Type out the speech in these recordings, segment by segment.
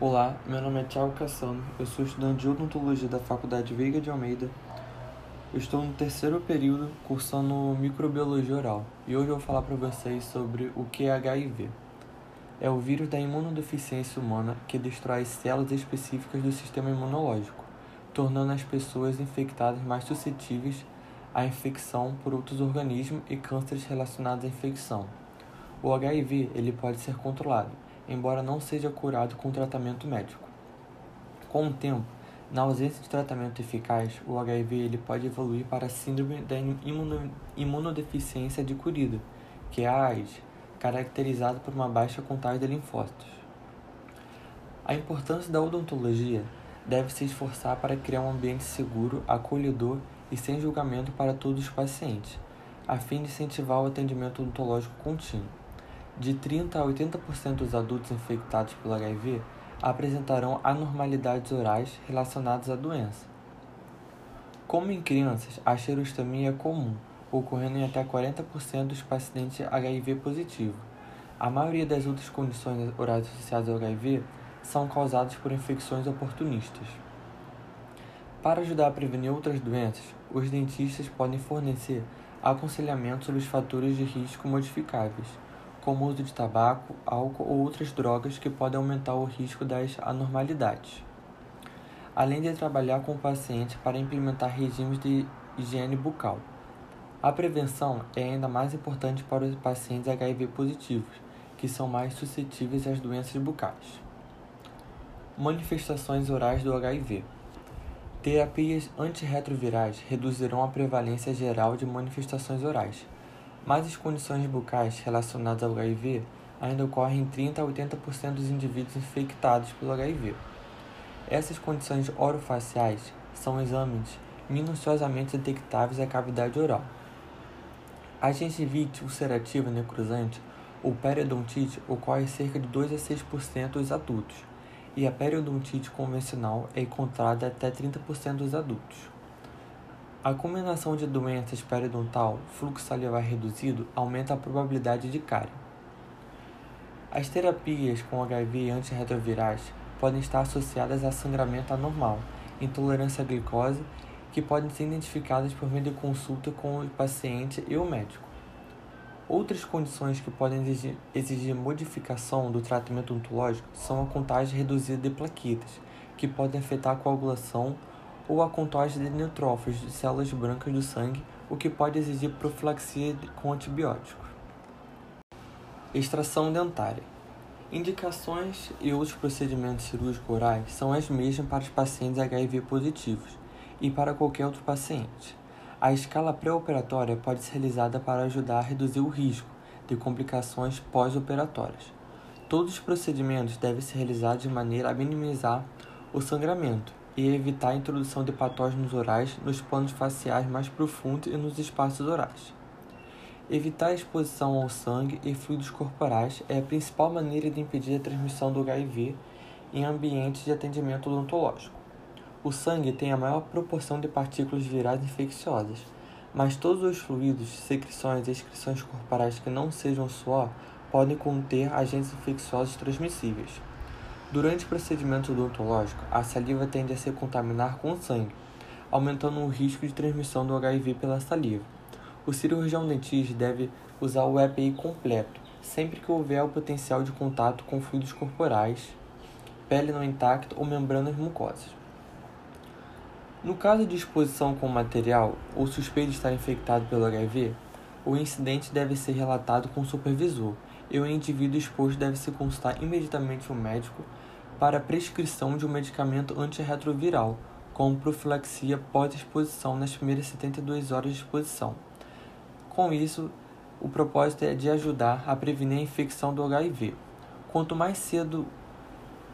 Olá, meu nome é Thiago Cassano, eu sou estudante de odontologia da Faculdade Veiga de Almeida. Eu estou no terceiro período cursando microbiologia oral e hoje eu vou falar para vocês sobre o que é HIV. É o vírus da imunodeficiência humana que destrói as células específicas do sistema imunológico, tornando as pessoas infectadas mais suscetíveis à infecção por outros organismos e cânceres relacionados à infecção. O HIV ele pode ser controlado embora não seja curado com tratamento médico. Com o tempo, na ausência de tratamento eficaz, o HIV ele pode evoluir para a síndrome da imunodeficiência adquirida, que é a AIDS, caracterizada por uma baixa contagem de linfócitos. A importância da odontologia deve se esforçar para criar um ambiente seguro, acolhedor e sem julgamento para todos os pacientes, a fim de incentivar o atendimento odontológico contínuo. De 30 a 80% dos adultos infectados pelo HIV apresentarão anormalidades orais relacionadas à doença. Como em crianças, a xerostomia é comum, ocorrendo em até 40% dos pacientes HIV positivo. A maioria das outras condições orais associadas ao HIV são causadas por infecções oportunistas. Para ajudar a prevenir outras doenças, os dentistas podem fornecer aconselhamento sobre os fatores de risco modificáveis como o uso de tabaco, álcool ou outras drogas que podem aumentar o risco das anormalidades. Além de trabalhar com o paciente para implementar regimes de higiene bucal. A prevenção é ainda mais importante para os pacientes HIV positivos, que são mais suscetíveis às doenças bucais. Manifestações orais do HIV. Terapias antirretrovirais reduzirão a prevalência geral de manifestações orais, mas as condições bucais relacionadas ao HIV ainda ocorrem em 30 a 80% dos indivíduos infectados pelo HIV. Essas condições orofaciais são exames minuciosamente detectáveis à cavidade oral. A gengivite ulcerativa necrosante ou periodontite ocorre cerca de 2 a 6% dos adultos, e a periodontite convencional é encontrada até 30% dos adultos. A combinação de doenças periodontal, fluxo salivar reduzido, aumenta a probabilidade de cárie. As terapias com HIV antirretrovirais podem estar associadas a sangramento anormal, intolerância à glicose, que podem ser identificadas por meio de consulta com o paciente e o médico. Outras condições que podem exigir, modificação do tratamento odontológico são a contagem reduzida de plaquetas, que podem afetar a coagulação ou a contagem de neutrófilos de células brancas do sangue, o que pode exigir profilaxia com antibióticos. Extração dentária. Indicações e outros procedimentos cirúrgicos orais são as mesmas para os pacientes HIV positivos e para qualquer outro paciente. A escala pré-operatória pode ser realizada para ajudar a reduzir o risco de complicações pós-operatórias. Todos os procedimentos devem ser realizados de maneira a minimizar o sangramento e evitar a introdução de patógenos orais nos planos faciais mais profundos e nos espaços orais. Evitar a exposição ao sangue e fluidos corporais é a principal maneira de impedir a transmissão do HIV em ambientes de atendimento odontológico. O sangue tem a maior proporção de partículas virais infecciosas, mas todos os fluidos, secreções e excreções corporais que não sejam suor podem conter agentes infecciosos transmissíveis. Durante o procedimento odontológico, a saliva tende a se contaminar com sangue, aumentando o risco de transmissão do HIV pela saliva. O cirurgião dentista deve usar o EPI completo, sempre que houver o potencial de contato com fluidos corporais, pele não intacta ou membranas mucosas. No caso de exposição com o material ou suspeito de estar infectado pelo HIV, o incidente deve ser relatado com o supervisor e o indivíduo exposto deve se consultar imediatamente o médico para a prescrição de um medicamento antirretroviral, com profilaxia pós-exposição nas primeiras 72 horas de exposição. Com isso, o propósito é de ajudar a prevenir a infecção do HIV. Quanto mais cedo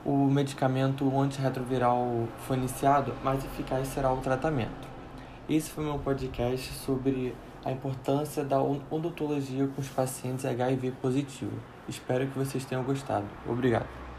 o medicamento antirretroviral for iniciado, mais eficaz será o tratamento. Esse foi meu podcast sobre a importância da odontologia com os pacientes HIV positivo. Espero que vocês tenham gostado. Obrigado.